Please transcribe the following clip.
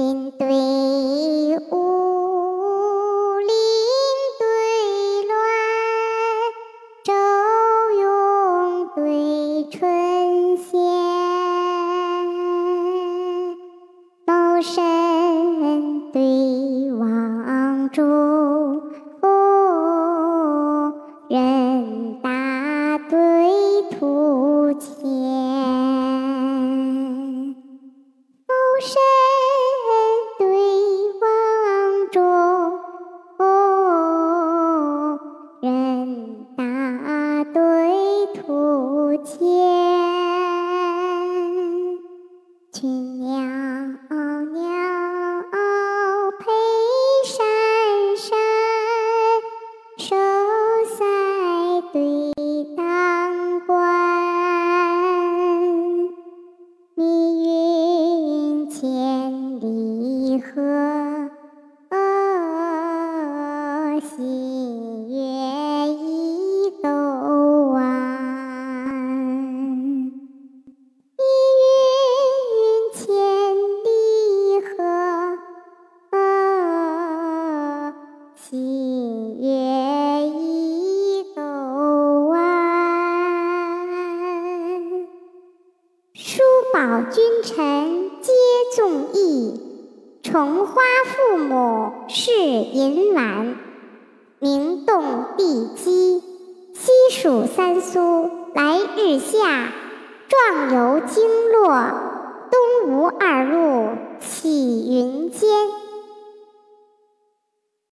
林对雾，林对乱，朝永对春闲，谋神对望珠，人大对土钱。见群鸟鸟配山山，守塞对当关，密云千里合，君臣皆纵意，重花父母是银碗。明动地基，西蜀三苏来日下，壮游经络，东吴二路起。